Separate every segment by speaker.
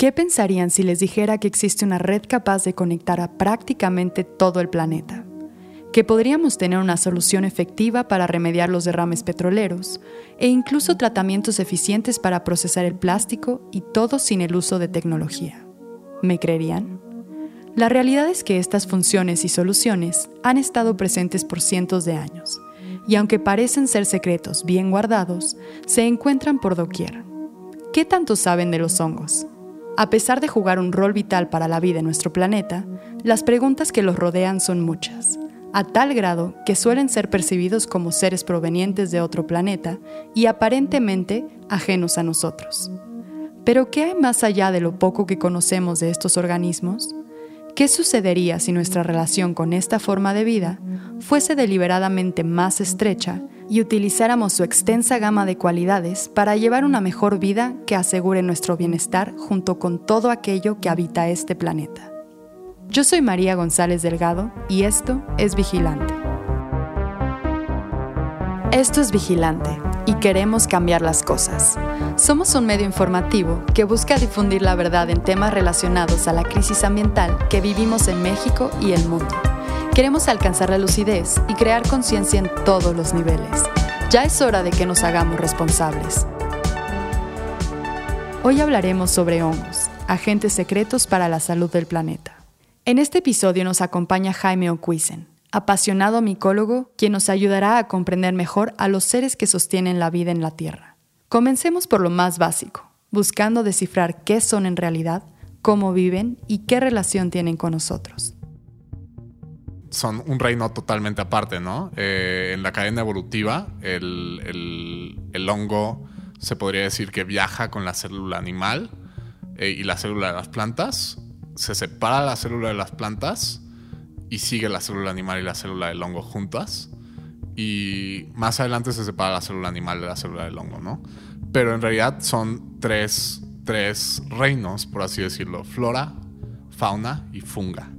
Speaker 1: ¿Qué pensarían si les dijera que existe una red capaz de conectar a prácticamente todo el planeta? Que podríamos tener una solución efectiva para remediar los derrames petroleros e incluso tratamientos eficientes para procesar el plástico y todo sin el uso de tecnología. ¿Me creerían? La realidad es que estas funciones y soluciones han estado presentes por cientos de años, y aunque parecen ser secretos bien guardados, se encuentran por doquier. ¿Qué tanto saben de los hongos? A pesar de jugar un rol vital para la vida en nuestro planeta, las preguntas que los rodean son muchas, a tal grado que suelen ser percibidos como seres provenientes de otro planeta y aparentemente ajenos a nosotros. Pero ¿qué hay más allá de lo poco que conocemos de estos organismos? ¿Qué sucedería si nuestra relación con esta forma de vida fuese deliberadamente más estrecha y utilizáramos su extensa gama de cualidades para llevar una mejor vida que asegure nuestro bienestar junto con todo aquello que habita este planeta. Yo soy María González Delgado y esto es Vigilante. Esto es Vigilante y queremos cambiar las cosas. Somos un medio informativo que busca difundir la verdad en temas relacionados a la crisis ambiental que vivimos en México y el mundo. Queremos alcanzar la lucidez y crear conciencia en todos los niveles. Ya es hora de que nos hagamos responsables. Hoy hablaremos sobre hongos, agentes secretos para la salud del planeta. En este episodio nos acompaña Jaime Ocuisen, apasionado micólogo, quien nos ayudará a comprender mejor a los seres que sostienen la vida en la Tierra. Comencemos por lo más básico, buscando descifrar qué son en realidad, cómo viven y qué relación tienen con nosotros
Speaker 2: son un reino totalmente aparte, ¿no? Eh, en la cadena evolutiva, el, hongo se podría decir que viaja con la célula animal eh, y la célula de las plantas, se separa la célula de las plantas y sigue la célula animal y la célula del hongo juntas. Y más adelante se separa la célula animal de la célula del hongo, ¿no? Pero en realidad son tres, tres reinos, por así decirlo, flora, fauna y funga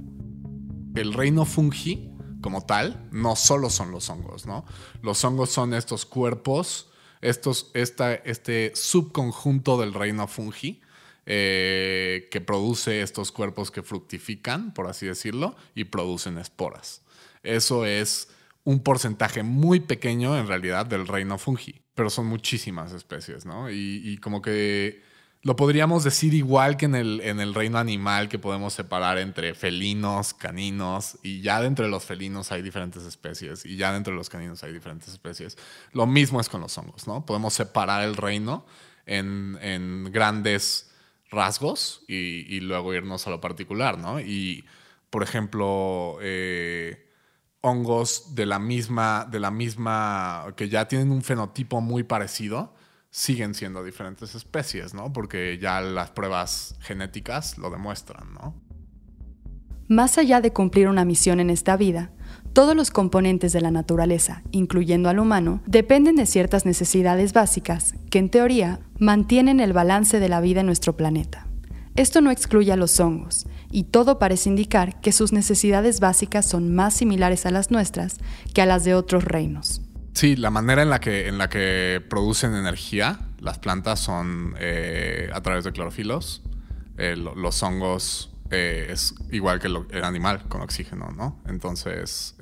Speaker 2: el reino fungi como tal no solo son los hongos, ¿no? Los hongos son estos cuerpos, estos, este subconjunto del reino fungi eh, que produce estos cuerpos que fructifican, por así decirlo, y producen esporas. Eso es un porcentaje muy pequeño en realidad del reino fungi, pero son muchísimas especies, ¿no? y como que lo podríamos decir igual que en el, en el reino animal, que podemos separar entre felinos, caninos, y ya dentro de los felinos hay diferentes especies, y ya dentro de los caninos hay diferentes especies. Lo mismo es con los hongos, ¿no? Podemos separar el reino en, grandes rasgos y, luego irnos a lo particular, ¿no? Y, por ejemplo, eh, hongos de la misma, de la misma, que ya tienen un fenotipo muy parecido, siguen siendo diferentes especies, ¿no? Porque ya las pruebas genéticas lo demuestran, ¿no?
Speaker 1: Más allá de cumplir una misión en esta vida, todos los componentes de la naturaleza, incluyendo al humano, dependen de ciertas necesidades básicas que, en teoría, mantienen el balance de la vida en nuestro planeta. Esto no excluye a los hongos, y todo parece indicar que sus necesidades básicas son más similares a las nuestras que a las de otros reinos.
Speaker 2: Sí, la manera en la que, en la que producen energía las plantas son eh, a través de clorofilos. Eh, los hongos eh, es igual que el animal con oxígeno, ¿no? Entonces,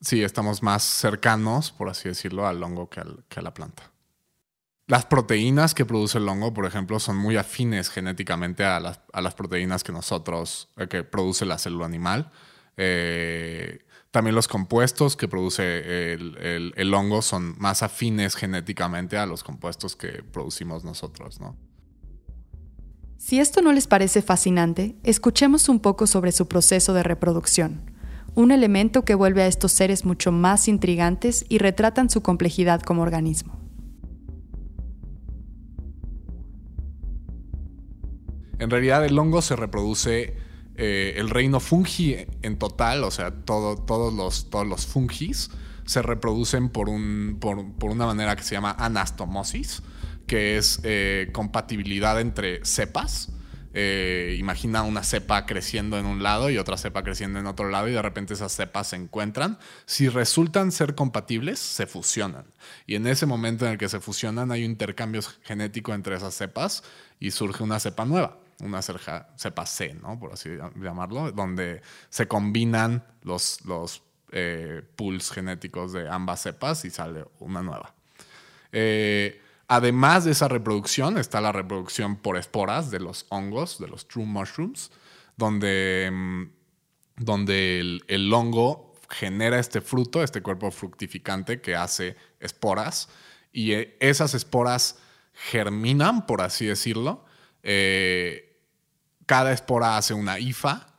Speaker 2: sí, estamos más cercanos, por así decirlo, al hongo que, a la planta. Las proteínas que produce el hongo, por ejemplo, son muy afines genéticamente a las, a las proteínas que nosotros, que produce la célula animal. También los compuestos que produce el, hongo son más afines genéticamente a los compuestos que producimos nosotros, ¿no?
Speaker 1: Si esto no les parece fascinante, escuchemos un poco sobre su proceso de reproducción, un elemento que vuelve a estos seres mucho más intrigantes y retratan su complejidad como organismo.
Speaker 2: En realidad el hongo se reproduce eh, el reino fungi en total, o sea, todos, los, todos los fungis, se reproducen por, un, por, una manera que se llama anastomosis, que es eh, compatibilidad entre cepas. Eh, imagina una cepa creciendo en un lado y otra cepa creciendo en otro lado y de repente esas cepas se encuentran. Si resultan ser compatibles, se fusionan. Y en ese momento en el que se fusionan hay un intercambio genético entre esas cepas y surge una cepa nueva, una cepa C, ¿no? por así llamarlo, donde se combinan los, los eh, pools genéticos de ambas cepas y sale una nueva. Eh, Además de esa reproducción, está la reproducción por esporas de los hongos, de los true mushrooms, donde, mm, donde el, hongo genera este fruto, este cuerpo fructificante que hace esporas, y eh, esas esporas germinan, por así decirlo. Eh, cada espora hace una hifa,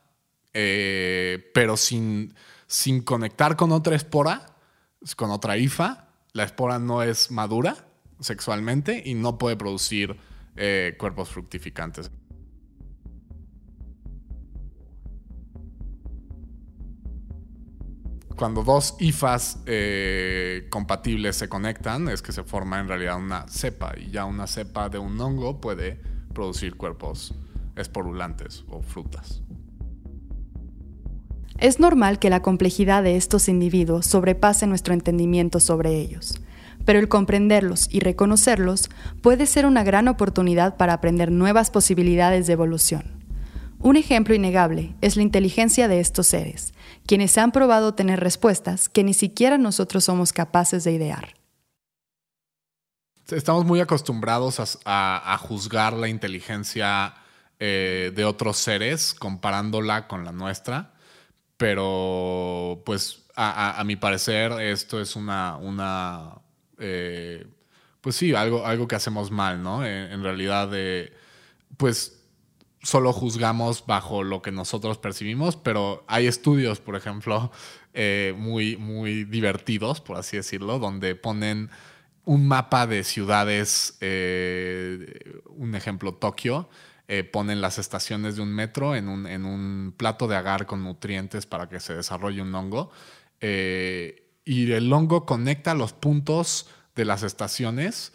Speaker 2: eh, pero sin, sin conectar con otra espora, con otra hifa, la espora no es madura sexualmente y no puede producir eh, cuerpos fructificantes. Cuando dos IFAs eh, compatibles se conectan, es que se forma en realidad una cepa y ya una cepa de un hongo puede producir cuerpos esporulantes o frutas.
Speaker 1: Es normal que la complejidad de estos individuos sobrepase nuestro entendimiento sobre ellos pero el comprenderlos y reconocerlos puede ser una gran oportunidad para aprender nuevas posibilidades de evolución. Un ejemplo innegable es la inteligencia de estos seres, quienes han probado tener respuestas que ni siquiera nosotros somos capaces de idear.
Speaker 2: Estamos muy acostumbrados a, juzgar la inteligencia eh, de otros seres comparándola con la nuestra, pero pues a, mi parecer esto es una, una eh, pues sí, algo, algo que hacemos mal, ¿no? En, realidad, pues solo juzgamos bajo lo que nosotros percibimos, pero hay estudios, por ejemplo, eh, muy, muy divertidos, por así decirlo, donde ponen un mapa de ciudades, eh, un ejemplo, Tokio, ponen las estaciones de un metro en un, en un, plato de agar con nutrientes para que se desarrolle un hongo y el hongo conecta los puntos de las estaciones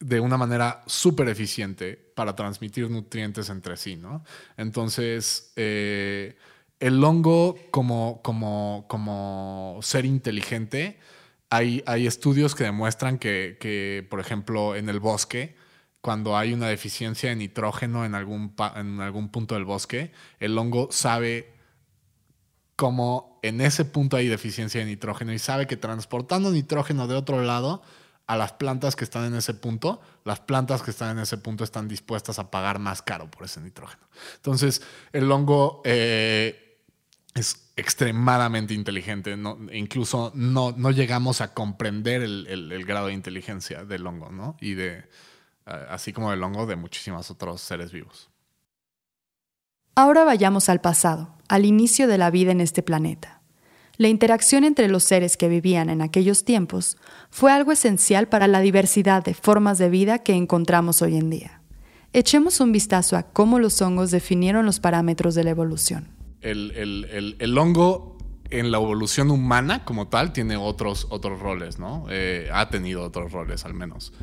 Speaker 2: de una manera súper eficiente para transmitir nutrientes entre sí, ¿no? Entonces, eh, el hongo como, como, como ser inteligente, hay, hay estudios que demuestran que, que, por ejemplo, en el bosque, cuando hay una deficiencia de nitrógeno en algún, en algún punto del bosque, el hongo sabe como en ese punto hay deficiencia de nitrógeno y sabe que transportando nitrógeno de otro lado a las plantas que están en ese punto, las plantas que están en ese punto están dispuestas a pagar más caro por ese nitrógeno. Entonces, el hongo eh, es extremadamente inteligente, incluso no, no, llegamos a comprender el, grado de inteligencia del hongo, ¿no? Y de, así como del hongo de muchísimos otros seres vivos.
Speaker 1: Ahora vayamos al pasado, al inicio de la vida en este planeta. La interacción entre los seres que vivían en aquellos tiempos fue algo esencial para la diversidad de formas de vida que encontramos hoy en día. Echemos un vistazo a cómo los hongos definieron los parámetros de la evolución.
Speaker 2: El, hongo en la evolución humana como tal tiene otros, otros roles, ¿no? Eh, ha tenido otros roles al menos.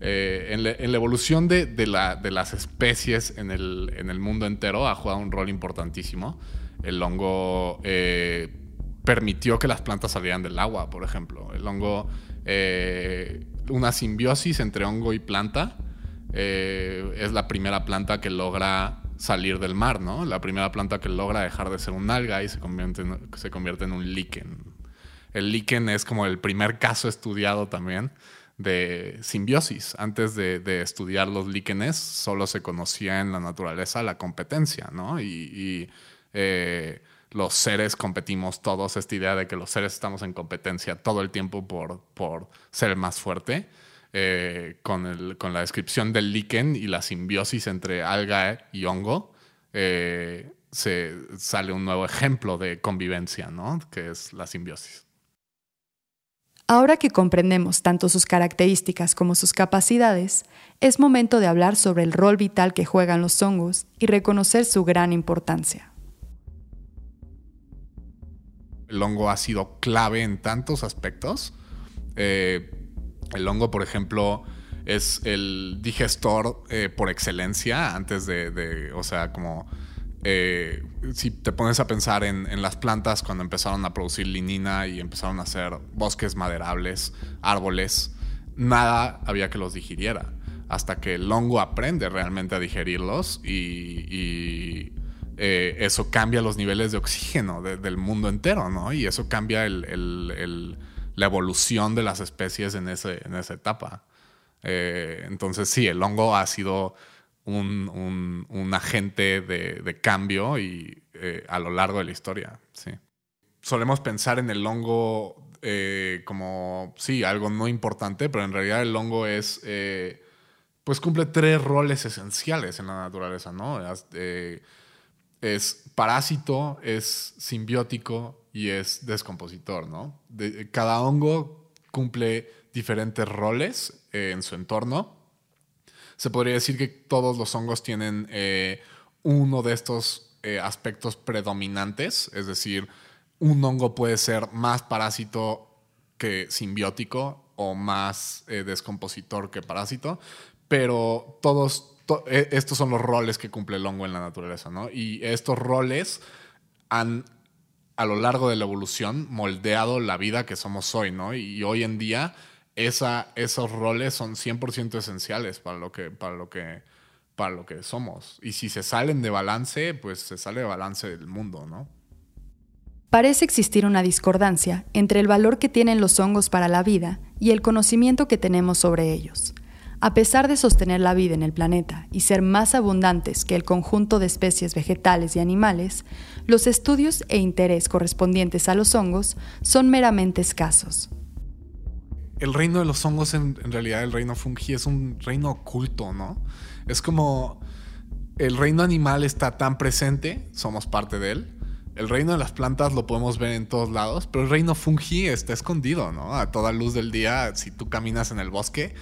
Speaker 2: Eh, en, la, evolución de, las especies en el, mundo entero ha jugado un rol importantísimo. El hongo eh, permitió que las plantas salieran del agua, por ejemplo. El hongo, eh, una simbiosis entre hongo y planta, es la primera planta que logra salir del mar, ¿no? La primera planta que logra dejar de ser un alga y se convierte en, se convierte en un líquen. El líquen es como el primer caso estudiado también de simbiosis. Antes de, estudiar los líquenes, solo se conocía en la naturaleza la competencia, ¿no? Y, eh, los seres competimos todos, esta idea de que los seres estamos en competencia todo el tiempo por, por ser más fuerte. Eh, con, con, la descripción del líquen y la simbiosis entre alga y hongo, eh, se sale un nuevo ejemplo de convivencia, ¿no? Que es la simbiosis.
Speaker 1: Ahora que comprendemos tanto sus características como sus capacidades, es momento de hablar sobre el rol vital que juegan los hongos y reconocer su gran importancia.
Speaker 2: El hongo ha sido clave en tantos aspectos. Eh, el hongo, por ejemplo, Es el digestor eh, por excelencia antes de, o sea, como eh, si te pones a pensar en, las plantas cuando empezaron a producir linina y empezaron a hacer bosques maderables, árboles, nada había que los digiriera hasta que el hongo aprende realmente a digerirlos y, eh, eso cambia los niveles de oxígeno del mundo entero, ¿no? Y eso cambia la evolución de las especies en esa etapa. Eh, entonces sí, el hongo ha sido un, agente de, cambio y, eh, a lo largo de la historia, sí. Solemos pensar en el hongo como, sí, algo no importante, pero en realidad el hongo es pues cumple tres roles esenciales en la naturaleza, ¿no? Eh, es parásito, es simbiótico y es descompositor, ¿no? cada hongo cumple diferentes roles eh, en su entorno. Se podría decir que todos los hongos tienen eh, uno de estos aspectos predominantes, es decir, un hongo puede ser más parásito que simbiótico o más descompositor que parásito, pero todos e, estos son los roles que cumple el hongo en la naturaleza, ¿no? Y estos roles han, a lo largo de la evolución, moldeado la vida que somos hoy, ¿no? Y hoy en día esa, esos roles son 100% esenciales para lo, que, para, lo que, para lo que somos. Y si se salen de balance, pues se sale de balance del mundo, ¿no?
Speaker 1: Parece existir una discordancia entre el valor que tienen los hongos para la vida y el conocimiento que tenemos sobre ellos. A pesar de sostener la vida en el planeta y ser más abundantes que el conjunto de especies vegetales y animales, los estudios e interés correspondientes a los hongos son meramente escasos.
Speaker 2: El reino de los hongos, en, realidad el reino fungi, es un reino oculto, ¿no? Es como el reino animal está tan presente, somos parte de él. El reino de las plantas lo podemos ver en todos lados, pero el reino fungi está escondido, ¿no? A toda luz del día, si tú caminas en el bosque,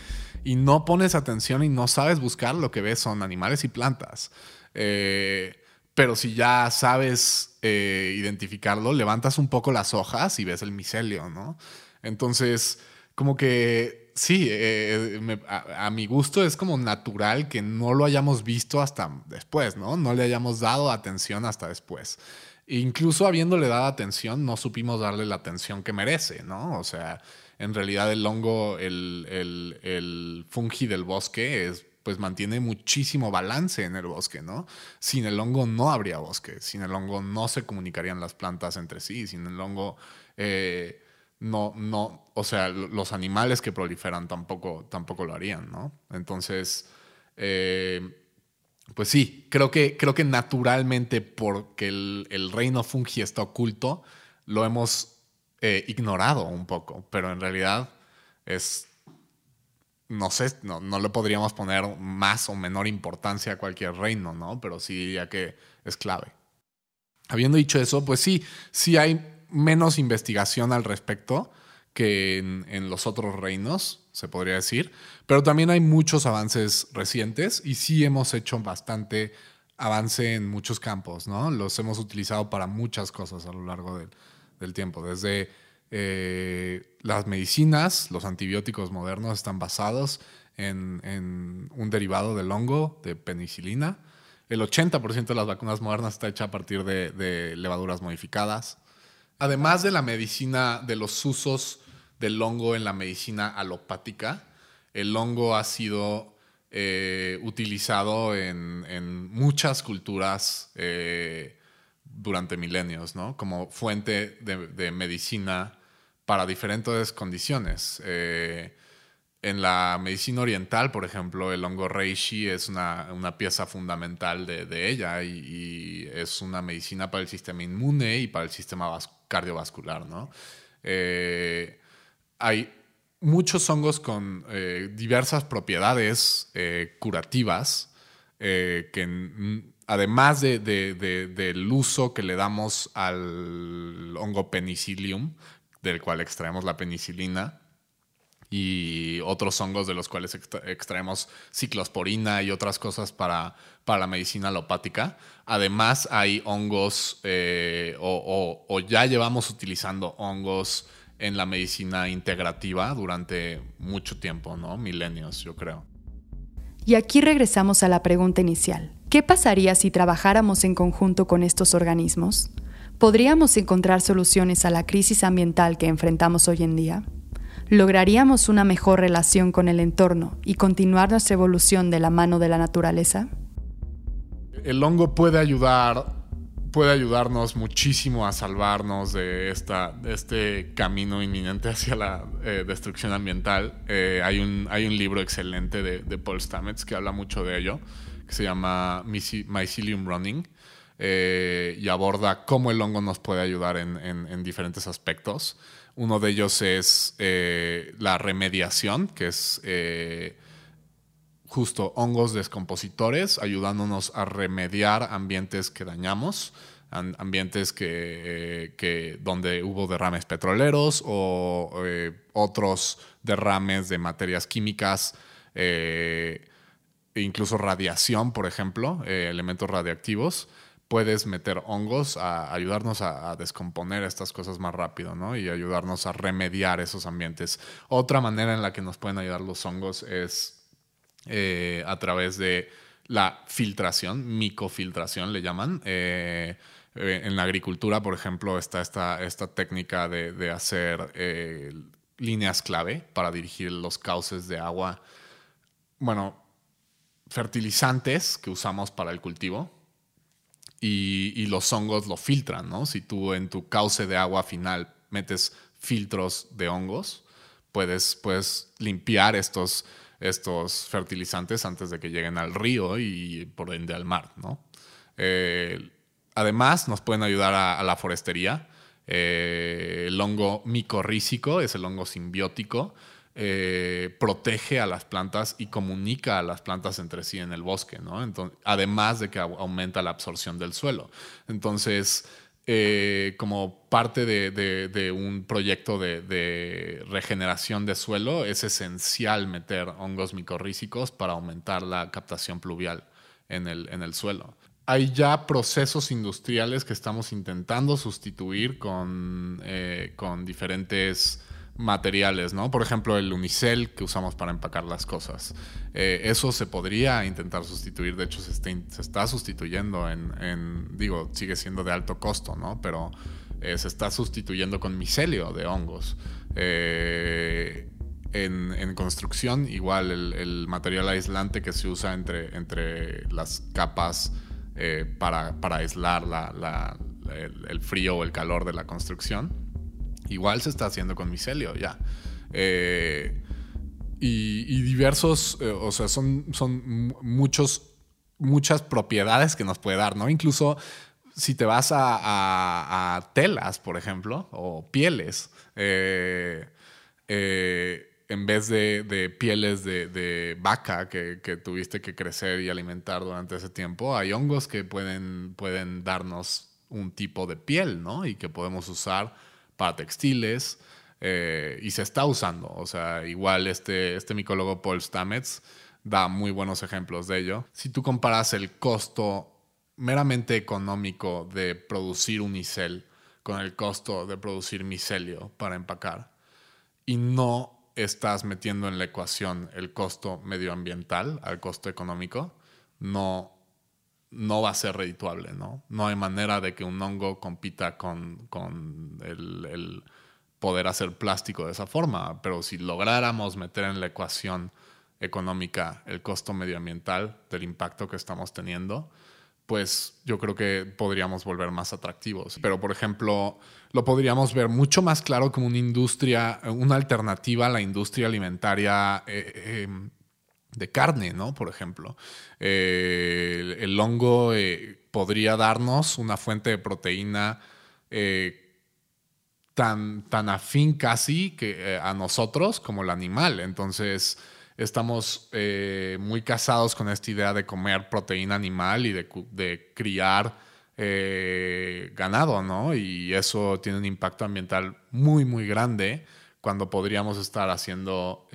Speaker 2: y no pones atención y no sabes buscar, lo que ves son animales y plantas. Eh, pero si ya sabes eh, identificarlo, levantas un poco las hojas y ves el micelio, ¿no? Entonces, como que sí, eh, a, mi gusto es como natural que no lo hayamos visto hasta después, ¿no? No le hayamos dado atención hasta después. incluso habiéndole dado atención, no supimos darle la atención que merece, ¿no? O sea, en realidad el hongo, el, fungi del bosque es pues mantiene muchísimo balance en el bosque, ¿no? Sin el hongo no habría bosque, sin el hongo no se comunicarían las plantas entre sí, sin el hongo eh, no, no, o sea, los animales que proliferan tampoco, tampoco lo harían, ¿no? Entonces, eh, pues sí, creo que, creo que naturalmente porque el, reino fungi está oculto, lo hemos eh, ignorado un poco, pero en realidad es, no sé, no, no, le podríamos poner más o menor importancia a cualquier reino, ¿no? Pero sí diría que es clave. Habiendo dicho eso, pues sí, sí hay menos investigación al respecto que en, los otros reinos, se podría decir, pero también hay muchos avances recientes y sí hemos hecho bastante avance en muchos campos, ¿no? Los hemos utilizado para muchas cosas a lo largo del, del tiempo. Desde eh, las medicinas, los antibióticos modernos están basados en, un derivado del hongo, de penicilina. El 80% de las vacunas modernas está hecha a partir de, levaduras modificadas. Además de la medicina, de los usos del hongo en la medicina alopática, el hongo ha sido eh, utilizado en, muchas culturas eh, durante milenios. Como fuente de, medicina para diferentes condiciones. Eh, en la medicina oriental, por ejemplo, el hongo reishi es una, pieza fundamental de, ella y, es una medicina para el sistema inmune y para el sistema cardiovascular, ¿no? Eh, hay muchos hongos con eh, diversas propiedades curativas que además de, del uso que le damos al hongo penicillium, del cual extraemos la penicilina, y otros hongos de los cuales extraemos ciclosporina y otras cosas para, para la medicina alopática. Además, hay hongos, eh, o, ya llevamos utilizando hongos en la medicina integrativa durante mucho tiempo, ¿no? Milenios, yo creo.
Speaker 1: Y aquí regresamos a la pregunta inicial. ¿Qué pasaría si trabajáramos en conjunto con estos organismos? ¿Podríamos encontrar soluciones a la crisis ambiental que enfrentamos hoy en día? ¿Lograríamos una mejor relación con el entorno y continuar nuestra evolución de la mano de la naturaleza?
Speaker 2: El hongo puede ayudar puede ayudarnos muchísimo a salvarnos de, esta, este camino inminente hacia la eh, destrucción ambiental. Eh, hay, un, hay un libro excelente de, Paul Stamets que habla mucho de ello, que se llama Mycelium Running, eh, y aborda cómo el hongo nos puede ayudar en, en diferentes aspectos. Uno de ellos es la remediación, que es justo hongos descompositores, ayudándonos a remediar ambientes que dañamos, ambientes que, donde hubo derrames petroleros o eh, otros derrames de materias químicas, eh, e incluso radiación, por ejemplo, eh, elementos radiactivos. Puedes meter hongos a ayudarnos a, descomponer estas cosas más rápido, ¿no? Y ayudarnos a remediar esos ambientes. Otra manera en la que nos pueden ayudar los hongos es eh, a través de la filtración, micofiltración le llaman. Eh, eh, en la agricultura, por ejemplo, está esta, esta técnica de, hacer líneas clave para dirigir los cauces de agua. Bueno, fertilizantes que usamos para el cultivo. Y, los hongos lo filtran, ¿no? Si tú en tu cauce de agua final metes filtros de hongos, puedes, puedes limpiar estos, estos fertilizantes antes de que lleguen al río y por ende al mar. ¿no? Eh, además, nos pueden ayudar a, la forestería. Eh, el hongo micorrícico es el hongo simbiótico. Eh, protege a las plantas y comunica a las plantas entre sí en el bosque, ¿no? además de que aumenta la absorción del suelo. Entonces, eh, como parte de, un proyecto de, regeneración de suelo, es esencial meter hongos micorrícicos para aumentar la captación pluvial en el, en el suelo. Hay ya procesos industriales que estamos intentando sustituir con, eh, con diferentes materiales, ¿no? Por ejemplo, el unicel que usamos para empacar las cosas. Eh, eso se podría intentar sustituir, de hecho se está, sustituyendo en, digo, sigue siendo de alto costo, ¿no? Pero eh, se está sustituyendo con micelio de hongos. Eh, en, construcción, igual el, material aislante que se usa entre, entre las capas para, aislar el frío o el calor de la construcción Igual se está haciendo con micelio ya. Eh, y, diversos, eh, o sea, son, son muchos, muchas propiedades que nos puede dar, ¿no? Incluso si te vas a, telas, por ejemplo, o pieles, eh, en vez de, pieles de, vaca que, tuviste que crecer y alimentar durante ese tiempo, hay hongos que pueden, pueden darnos un tipo de piel, ¿no? Y que podemos usar para textiles eh, y se está usando. O sea, igual este, este micólogo Paul Stamets da muy buenos ejemplos de ello. Si tú comparas el costo meramente económico de producir unicel con el costo de producir micelio para empacar y no estás metiendo en la ecuación el costo medioambiental al costo económico, no no va a ser redituable, ¿no? No hay manera de que un hongo compita con, el, poder hacer plástico de esa forma, pero si lográramos meter en la ecuación económica el costo medioambiental del impacto que estamos teniendo, pues yo creo que podríamos volver más atractivos. Pero, por ejemplo, lo podríamos ver mucho más claro como una industria, una alternativa a la industria alimentaria eh, eh, de carne, ¿no? Por ejemplo. Eh, el, hongo eh, podría darnos una fuente de proteína eh, tan, tan afín casi que, a nosotros como el animal. Entonces, estamos muy casados con esta idea de comer proteína animal y de, de criar ganado, ¿no? Y eso tiene un impacto ambiental muy, muy grande cuando podríamos estar haciendo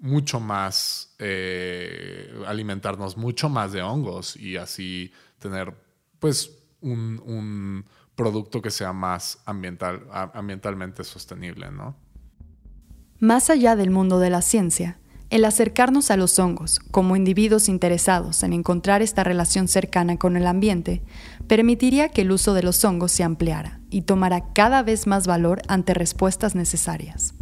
Speaker 2: mucho más, eh, alimentarnos mucho más de hongos y así tener pues un, producto que sea más ambiental, ambientalmente sostenible, ¿no?
Speaker 1: Más allá del mundo de la ciencia, el acercarnos a los hongos como individuos interesados en encontrar esta relación cercana con el ambiente permitiría que el uso de los hongos se ampliara y tomara cada vez más valor ante respuestas necesarias.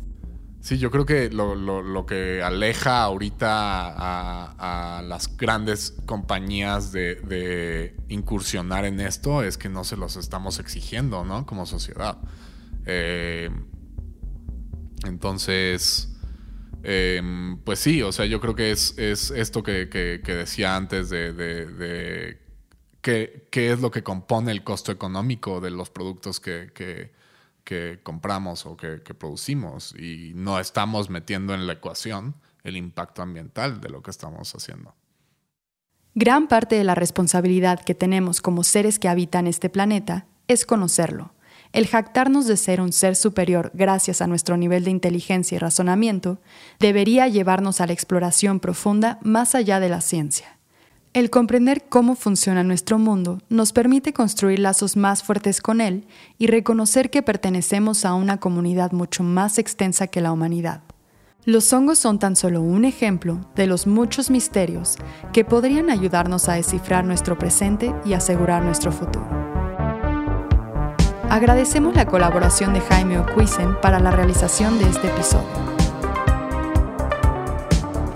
Speaker 2: Sí, yo creo que lo, que aleja ahorita a, las grandes compañías de, incursionar en esto es que no se los estamos exigiendo, ¿no? Como sociedad. Eh, entonces, em, pues sí, o sea, yo creo que es, esto que, decía antes de, qué, es lo que compone el costo económico de los productos que, compramos o que, producimos y no estamos metiendo en la ecuación el impacto ambiental de lo que estamos haciendo.
Speaker 1: Gran parte de la responsabilidad que tenemos como seres que habitan este planeta es conocerlo el jactarnos de ser un ser superior gracias a nuestro nivel de inteligencia y razonamiento debería llevarnos a la exploración profunda más allá de la ciencia. El comprender cómo funciona nuestro mundo nos permite construir lazos más fuertes con él y reconocer que pertenecemos a una comunidad mucho más extensa que la humanidad. Los hongos son tan solo un ejemplo de los muchos misterios que podrían ayudarnos a descifrar nuestro presente y asegurar nuestro futuro. Agradecemos la colaboración de Jaime Ocuisen para la realización de este episodio.